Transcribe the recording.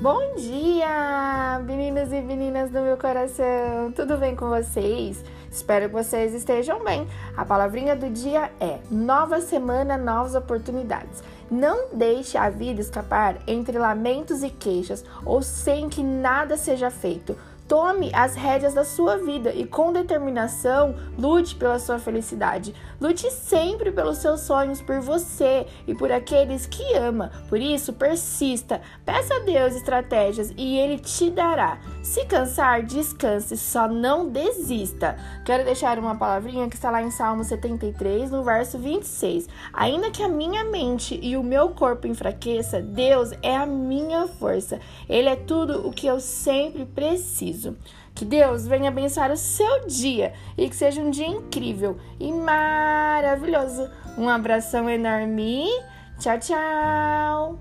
Bom dia, meninos e meninas do meu coração. Tudo bem com vocês? Espero que vocês estejam bem. A palavrinha do dia é: nova semana, novas oportunidades. Não deixe a vida escapar entre lamentos e queixas ou sem que nada seja feito. Tome as rédeas da sua vida e, com determinação, lute pela sua felicidade. Lute sempre pelos seus sonhos, por você e por aqueles que ama. Por isso, persista. Peça a Deus estratégias e Ele te dará. Se cansar, descanse, só não desista. Quero deixar uma palavrinha que está lá em Salmo 73, no verso 26. Ainda que a minha mente e o meu corpo enfraqueça, Deus é a minha força. Ele é tudo o que eu sempre preciso. Que Deus venha abençoar o seu dia e que seja um dia incrível e maravilhoso. Um abração enorme. Tchau, tchau.